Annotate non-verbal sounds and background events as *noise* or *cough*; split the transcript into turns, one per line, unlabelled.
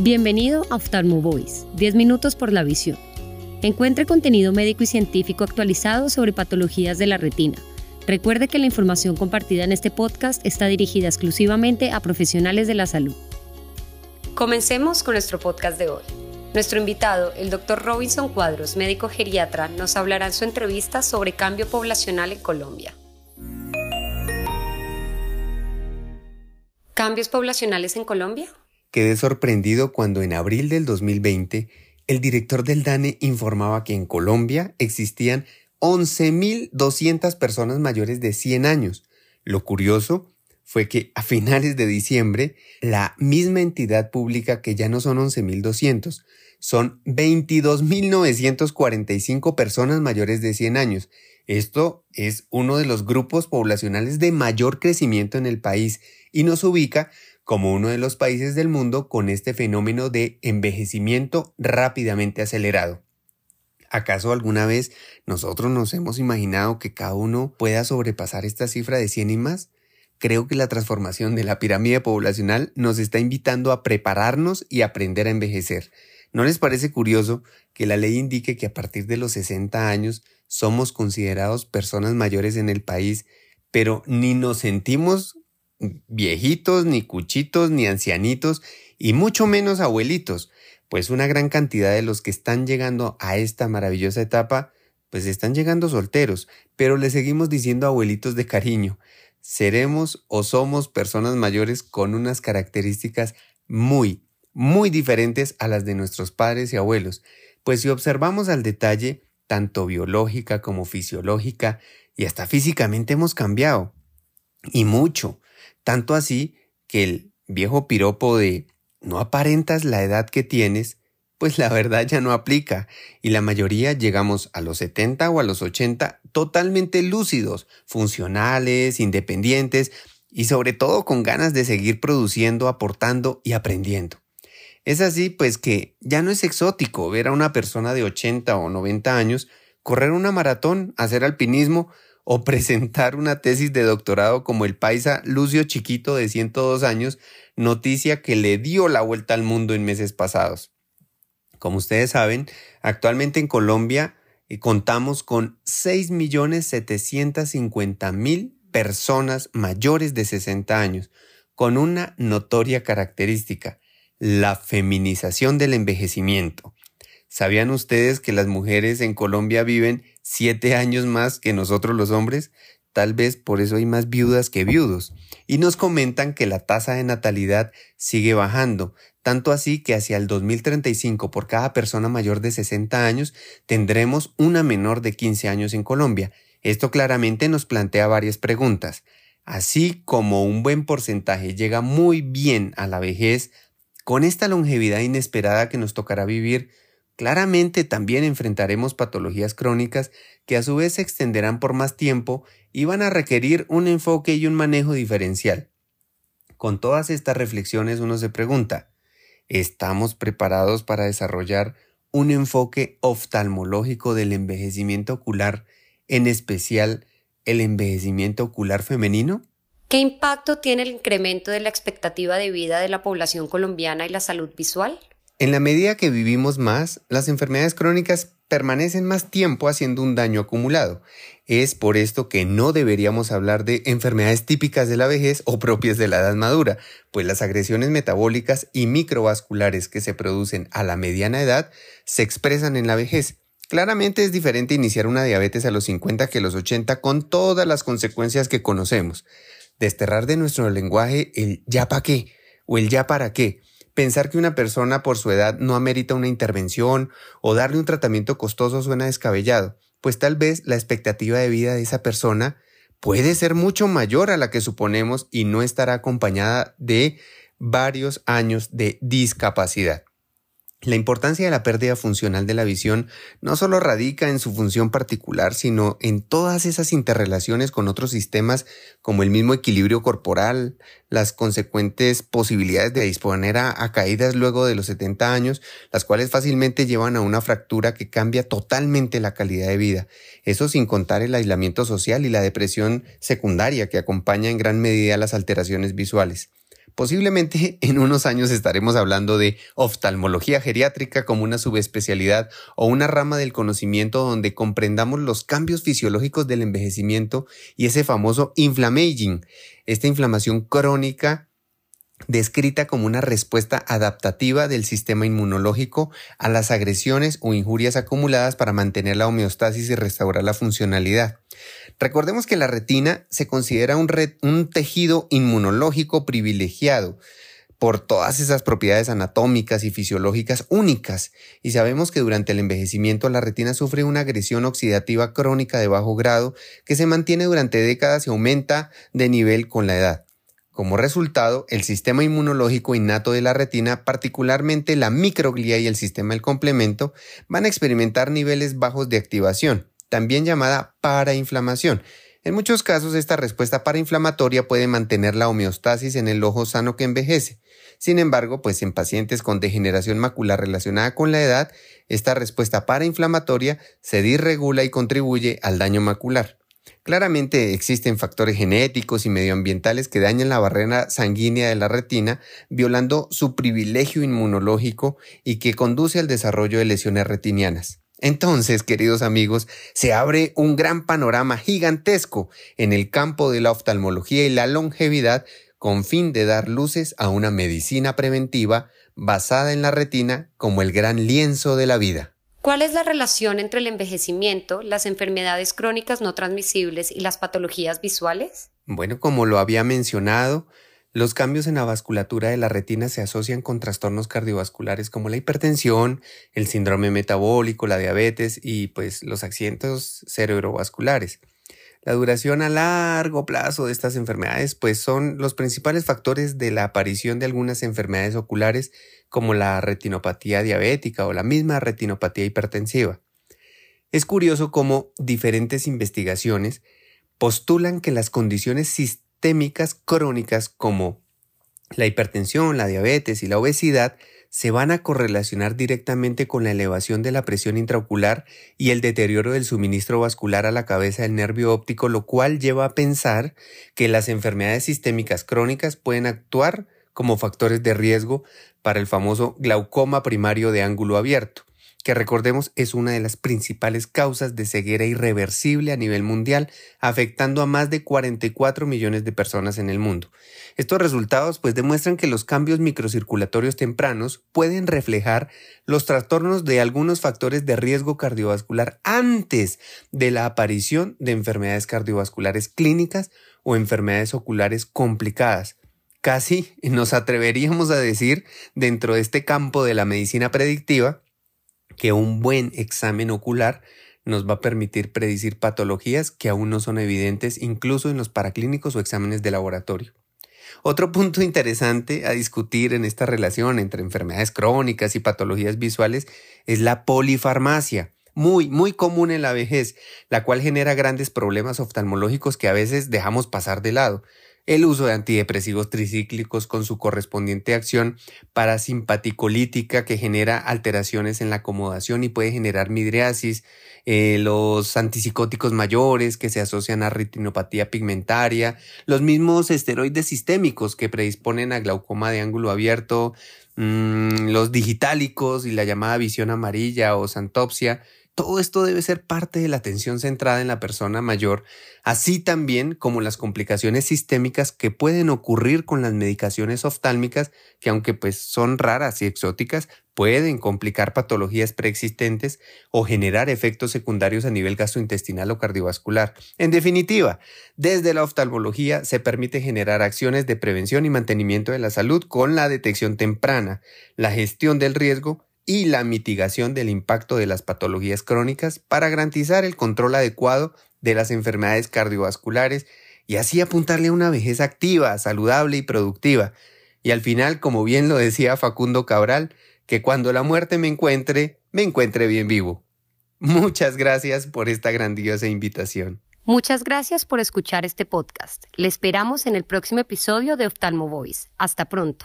Bienvenido a Oftalmo Voice, 10 minutos por la visión. Encuentre contenido médico y científico actualizado sobre patologías de la retina. Recuerde que la información compartida en este podcast está dirigida exclusivamente a profesionales de la salud. Comencemos con nuestro podcast de hoy. Nuestro invitado, el Dr. Robinson Cuadros, médico geriatra, nos hablará en su entrevista sobre cambio poblacional en Colombia. ¿Cambios poblacionales en Colombia?
Quedé sorprendido cuando en abril del 2020 el director del DANE informaba que en Colombia existían 11.200 personas mayores de 100 años. Lo curioso fue que a finales de diciembre la misma entidad pública que ya no son 11.200, son 22.945 personas mayores de 100 años. Esto es uno de los grupos poblacionales de mayor crecimiento en el país y nos ubica como uno de los países del mundo con este fenómeno de envejecimiento rápidamente acelerado. ¿Acaso alguna vez nosotros nos hemos imaginado que cada uno pueda sobrepasar esta cifra de 100 y más? Creo que la transformación de la pirámide poblacional nos está invitando a prepararnos y aprender a envejecer. ¿No les parece curioso que la ley indique que a partir de los 60 años somos considerados personas mayores en el país, pero ni nos sentimos viejitos, ni cuchitos, ni ancianitos, y mucho menos abuelitos, pues una gran cantidad de los que están llegando a esta maravillosa etapa, pues están llegando solteros, pero le seguimos diciendo abuelitos de cariño. Seremos o somos personas mayores con unas características muy, muy diferentes a las de nuestros padres y abuelos, pues si observamos al detalle, tanto biológica como fisiológica y hasta físicamente hemos cambiado. Y mucho. Tanto así que el viejo piropo de no aparentas la edad que tienes, pues la verdad ya no aplica y la mayoría llegamos a los 70 o a los 80 totalmente lúcidos, funcionales, independientes y sobre todo con ganas de seguir produciendo, aportando y aprendiendo. Es así pues que ya no es exótico ver a una persona de 80 o 90 años correr una maratón, hacer alpinismo o presentar una tesis de doctorado como el paisa Lucio Chiquito de 102 años, noticia que le dio la vuelta al mundo en meses pasados. Como ustedes saben, actualmente en Colombia eh, contamos con 6.750.000 personas mayores de 60 años, con una notoria característica, la feminización del envejecimiento. ¿Sabían ustedes que las mujeres en Colombia viven siete años más que nosotros los hombres? Tal vez por eso hay más viudas que viudos. Y nos comentan que la tasa de natalidad sigue bajando, tanto así que hacia el 2035 por cada persona mayor de 60 años tendremos una menor de 15 años en Colombia. Esto claramente nos plantea varias preguntas. Así como un buen porcentaje llega muy bien a la vejez, con esta longevidad inesperada que nos tocará vivir, Claramente también enfrentaremos patologías crónicas que a su vez se extenderán por más tiempo y van a requerir un enfoque y un manejo diferencial. Con todas estas reflexiones uno se pregunta, ¿estamos preparados para desarrollar un enfoque oftalmológico del envejecimiento ocular, en especial el envejecimiento ocular femenino?
¿Qué impacto tiene el incremento de la expectativa de vida de la población colombiana y la salud visual?
En la medida que vivimos más, las enfermedades crónicas permanecen más tiempo haciendo un daño acumulado. Es por esto que no deberíamos hablar de enfermedades típicas de la vejez o propias de la edad madura, pues las agresiones metabólicas y microvasculares que se producen a la mediana edad se expresan en la vejez. Claramente es diferente iniciar una diabetes a los 50 que a los 80 con todas las consecuencias que conocemos. Desterrar de nuestro lenguaje el ya para qué o el ya para qué Pensar que una persona por su edad no amerita una intervención o darle un tratamiento costoso suena descabellado, pues tal vez la expectativa de vida de esa persona puede ser mucho mayor a la que suponemos y no estará acompañada de varios años de discapacidad. La importancia de la pérdida funcional de la visión no solo radica en su función particular, sino en todas esas interrelaciones con otros sistemas como el mismo equilibrio corporal, las consecuentes posibilidades de disponer a, caídas luego de los 70 años, las cuales fácilmente llevan a una fractura que cambia totalmente la calidad de vida. Eso sin contar el aislamiento social y la depresión secundaria que acompaña en gran medida las alteraciones visuales. Posiblemente *laughs* en unos años estaremos hablando de oftalmología geriátrica como una subespecialidad o una rama del conocimiento donde comprendamos los cambios fisiológicos del envejecimiento y ese famoso inflammaging, esta inflamación crónica descrita como una respuesta adaptativa del sistema inmunológico a las agresiones o injurias acumuladas para mantener la homeostasis y restaurar la funcionalidad. Recordemos que la retina se considera un, tejido inmunológico privilegiado por todas esas propiedades anatómicas y fisiológicas únicas, y sabemos que durante el envejecimiento la retina sufre una agresión oxidativa crónica de bajo grado que se mantiene durante décadas y aumenta de nivel con la edad. Como resultado, el sistema inmunológico innato de la retina, particularmente la microglía y el sistema del complemento, van a experimentar niveles bajos de activación también llamada parainflamación. En muchos casos, esta respuesta parainflamatoria puede mantener la homeostasis en el ojo sano que envejece. Sin embargo, pues en pacientes con degeneración macular relacionada con la edad, esta respuesta parainflamatoria se disregula y contribuye al daño macular. Claramente existen factores genéticos y medioambientales que dañan la barrera sanguínea de la retina, violando su privilegio inmunológico y que conduce al desarrollo de lesiones retinianas. Entonces, queridos amigos, se abre un gran panorama gigantesco en el campo de la oftalmología y la longevidad con fin de dar luces a una medicina preventiva basada en la retina como el gran lienzo de la vida.
¿Cuál es la relación entre el envejecimiento, las enfermedades crónicas no transmisibles y las patologías visuales?
Bueno, como lo había mencionado, los cambios en la vasculatura de la retina se asocian con trastornos cardiovasculares como la hipertensión, el síndrome metabólico, la diabetes y pues los accidentes cerebrovasculares. La duración a largo plazo de estas enfermedades pues son los principales factores de la aparición de algunas enfermedades oculares como la retinopatía diabética o la misma retinopatía hipertensiva. Es curioso cómo diferentes investigaciones postulan que las condiciones sistémicas sistémicas crónicas como la hipertensión, la diabetes y la obesidad se van a correlacionar directamente con la elevación de la presión intraocular y el deterioro del suministro vascular a la cabeza del nervio óptico, lo cual lleva a pensar que las enfermedades sistémicas crónicas pueden actuar como factores de riesgo para el famoso glaucoma primario de ángulo abierto que recordemos es una de las principales causas de ceguera irreversible a nivel mundial, afectando a más de 44 millones de personas en el mundo. Estos resultados pues demuestran que los cambios microcirculatorios tempranos pueden reflejar los trastornos de algunos factores de riesgo cardiovascular antes de la aparición de enfermedades cardiovasculares clínicas o enfermedades oculares complicadas. Casi nos atreveríamos a decir dentro de este campo de la medicina predictiva que un buen examen ocular nos va a permitir predecir patologías que aún no son evidentes incluso en los paraclínicos o exámenes de laboratorio. Otro *laughs* punto interesante a discutir en esta relación entre enfermedades crónicas y patologías visuales es la polifarmacia, muy, muy común en la vejez, la cual genera grandes problemas oftalmológicos que a veces dejamos pasar de lado el uso de antidepresivos tricíclicos con su correspondiente acción parasimpaticolítica que genera alteraciones en la acomodación y puede generar midriasis, eh, los antipsicóticos mayores que se asocian a retinopatía pigmentaria, los mismos esteroides sistémicos que predisponen a glaucoma de ángulo abierto, mm, los digitálicos y la llamada visión amarilla o santopsia, todo esto debe ser parte de la atención centrada en la persona mayor, así también como las complicaciones sistémicas que pueden ocurrir con las medicaciones oftálmicas, que aunque pues son raras y exóticas, pueden complicar patologías preexistentes o generar efectos secundarios a nivel gastrointestinal o cardiovascular. En definitiva, desde la oftalmología se permite generar acciones de prevención y mantenimiento de la salud con la detección temprana, la gestión del riesgo y la mitigación del impacto de las patologías crónicas para garantizar el control adecuado de las enfermedades cardiovasculares y así apuntarle a una vejez activa, saludable y productiva. Y al final, como bien lo decía Facundo Cabral, que cuando la muerte me encuentre, me encuentre bien vivo. Muchas gracias por esta grandiosa invitación.
Muchas gracias por escuchar este podcast. Le esperamos en el próximo episodio de Oftalmo Voice. Hasta pronto.